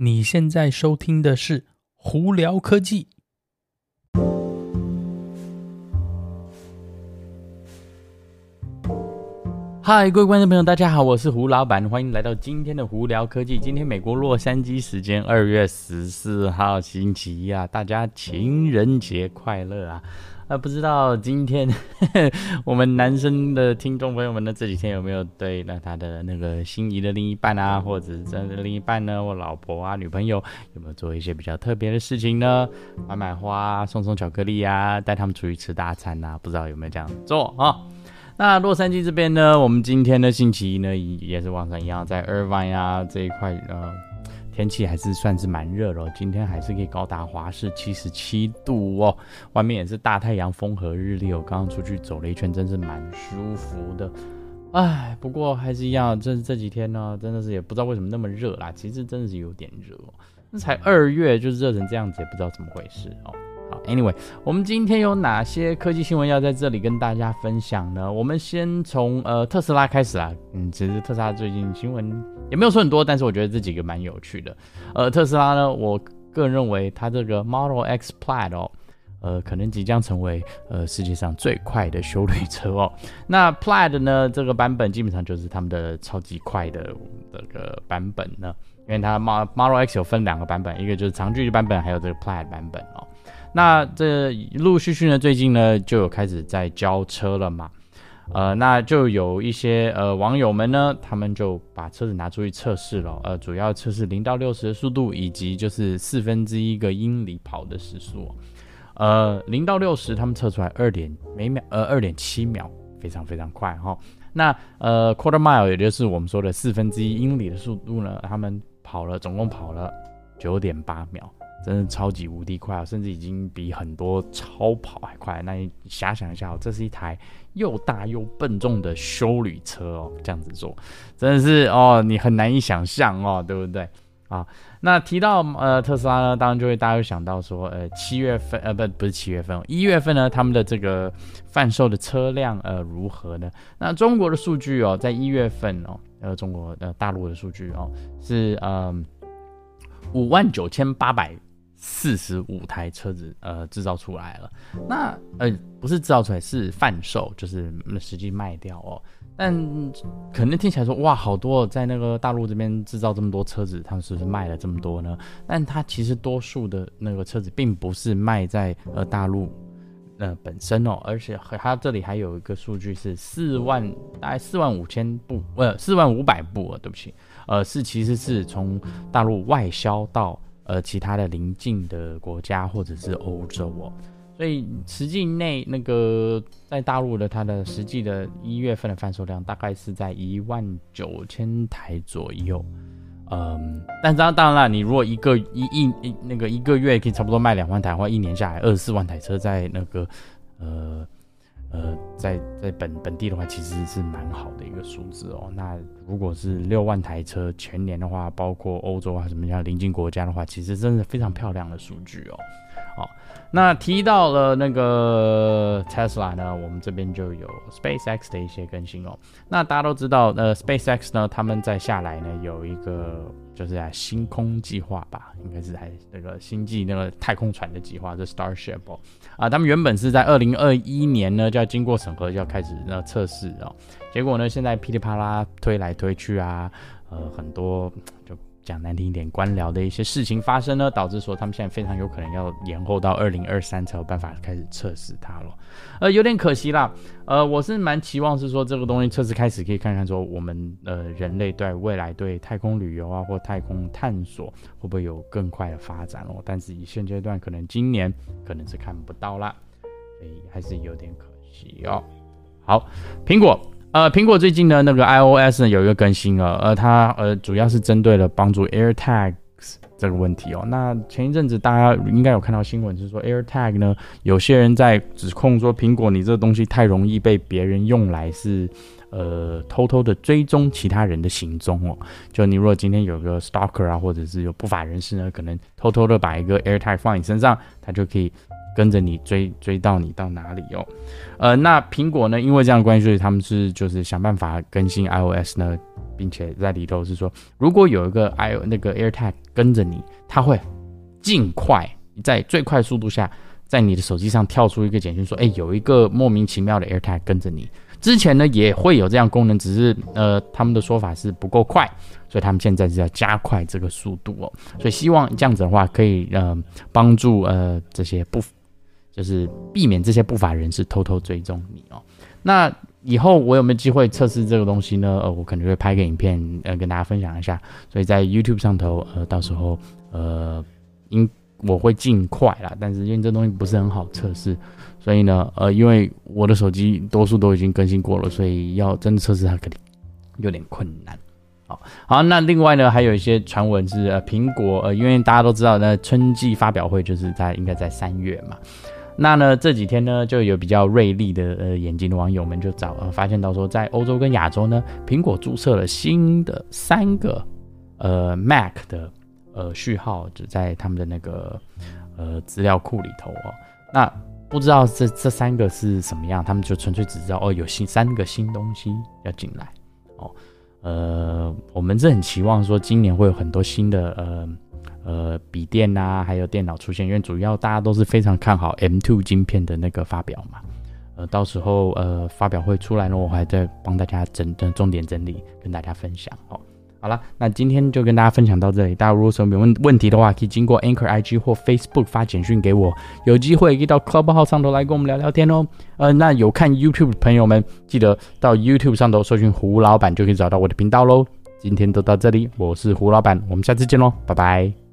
你现在收听的是《胡聊科技》。嗨，各位观众朋友，大家好，我是胡老板，欢迎来到今天的《胡聊科技》。今天美国洛杉矶时间二月十四号星期一啊，大家情人节快乐啊！啊，不知道今天我们男生的听众朋友们呢，这几天有没有对那他的那个心仪的另一半啊，或者是真的另一半呢，或老婆啊、女朋友，有没有做一些比较特别的事情呢？买买花，送送巧克力啊，带他们出去吃大餐啊？不知道有没有这样做啊？那洛杉矶这边呢，我们今天的星期一呢，也是往常一样，在 Irvine 啊这一块呃。天气还是算是蛮热的哦，今天还是可以高达华氏七十七度哦，外面也是大太阳，风和日丽哦。刚刚出去走了一圈，真是蛮舒服的。哎，不过还是一样，这这几天呢，真的是也不知道为什么那么热啦。其实真的是有点热哦，那才二月就热成这样子，也不知道怎么回事哦。好，Anyway，我们今天有哪些科技新闻要在这里跟大家分享呢？我们先从呃特斯拉开始啦。嗯，其实特斯拉最近新闻也没有说很多，但是我觉得这几个蛮有趣的。呃，特斯拉呢，我个人认为它这个 Model X Plaid 哦，呃，可能即将成为呃世界上最快的修旅车哦。那 Plaid 呢，这个版本基本上就是他们的超级快的这个版本呢，因为它 Model X 有分两个版本，一个就是长距离版本，还有这个 Plaid 版本哦。那这陆陆续续呢，最近呢就有开始在交车了嘛，呃，那就有一些呃网友们呢，他们就把车子拿出去测试了，呃，主要测试零到六十的速度，以及就是四分之一个英里跑的时速，呃，零到六十他们测出来二点每秒呃二点七秒，非常非常快哈。那呃 quarter mile 也就是我们说的四分之一英里的速度呢，他们跑了总共跑了九点八秒。真的超级无敌快啊，甚至已经比很多超跑还快。那你遐想一下哦，这是一台又大又笨重的修旅车哦，这样子做真的是哦，你很难以想象哦，对不对啊？那提到呃特斯拉呢，当然就会大家会想到说，呃七月份呃不不是七月份，一月份呢他们的这个贩售的车辆呃如何呢？那中国的数据哦，在一月份哦，呃中国呃大陆的数据哦是嗯五万九千八百。四十五台车子，呃，制造出来了。那，呃，不是制造出来，是贩售，就是实际卖掉哦。但可能听起来说，哇，好多在那个大陆这边制造这么多车子，他们是不是卖了这么多呢？但它其实多数的那个车子，并不是卖在呃大陆呃本身哦，而且它这里还有一个数据是四万，大概四万五千部，呃，四万五百部啊，对不起，呃，是其实是从大陆外销到。呃，其他的邻近的国家或者是欧洲哦，所以实际内那个在大陆的它的实际的一月份的贩售量大概是在一万九千台左右，嗯，但当当然了，你如果一个一一一那个一个月可以差不多卖两万台的话，一年下来二十四万台车在那个呃。呃，在在本本地的话，其实是蛮好的一个数字哦。那如果是六万台车全年的话，包括欧洲啊什么样邻近国家的话，其实真的非常漂亮的数据哦。好，那提到了那个 Tesla 呢，我们这边就有 SpaceX 的一些更新哦。那大家都知道，呃，SpaceX 呢，他们在下来呢有一个就是在星空计划吧，应该是还那个星际那个太空船的计划，这 Starship 哦。啊，他们原本是在二零二一年呢就要经过审核，就要开始那测试哦。结果呢，现在噼里啪啦推来推去啊，呃，很多就。讲难听一点，官僚的一些事情发生呢，导致说他们现在非常有可能要延后到二零二三才有办法开始测试它了，呃，有点可惜啦。呃，我是蛮期望是说这个东西测试开始可以看看说我们呃人类对未来对太空旅游啊或太空探索会不会有更快的发展哦。但是以现阶段可能今年可能是看不到啦，所以还是有点可惜哦。好，苹果。呃，苹果最近呢那个 iOS 呢有一个更新了，呃，它呃主要是针对了帮助 AirTags 这个问题哦。那前一阵子大家应该有看到新闻，就是说 AirTag 呢，有些人在指控说苹果你这个东西太容易被别人用来是呃偷偷的追踪其他人的行踪哦。就你如果今天有个 stalker 啊，或者是有不法人士呢，可能偷偷的把一个 AirTag 放你身上，他就可以。跟着你追追到你到哪里哦，呃，那苹果呢？因为这样的关系，所以他们是就是想办法更新 iOS 呢，并且在里头是说，如果有一个 i 那个 AirTag 跟着你，它会尽快在最快速度下，在你的手机上跳出一个简讯说，哎，有一个莫名其妙的 AirTag 跟着你。之前呢也会有这样功能，只是呃他们的说法是不够快，所以他们现在是要加快这个速度哦。所以希望这样子的话可以呃帮助呃这些不就是避免这些不法人士偷偷追踪你哦。那以后我有没有机会测试这个东西呢？呃，我可能会拍个影片呃跟大家分享一下。所以在 YouTube 上头呃到时候呃应我会尽快啦，但是因为这东西不是很好测试。所以呢，呃，因为我的手机多数都已经更新过了，所以要真的测试它肯定有点困难。好，好，那另外呢，还有一些传闻是，呃，苹果，呃，因为大家都知道，那春季发表会就是在应该在三月嘛。那呢，这几天呢，就有比较锐利的呃眼睛的网友们就找呃发现到说，在欧洲跟亚洲呢，苹果注册了新的三个呃 Mac 的呃序号，就在他们的那个呃资料库里头哦。那不知道这这三个是什么样，他们就纯粹只知道哦，有新三个新东西要进来哦。呃，我们是很期望说今年会有很多新的呃呃笔电呐、还有电脑出现，因为主要大家都是非常看好 M2 晶片的那个发表嘛。呃，到时候呃发表会出来呢，我还在帮大家整的重点整理，跟大家分享哦。好了，那今天就跟大家分享到这里。大家如果说有问问题的话，可以经过 Anchor IG 或 Facebook 发简讯给我。有机会可以到 Club 号上头来跟我们聊聊天哦。呃，那有看 YouTube 的朋友们，记得到 YouTube 上头搜寻胡老板，就可以找到我的频道喽。今天都到这里，我是胡老板，我们下次见喽，拜拜。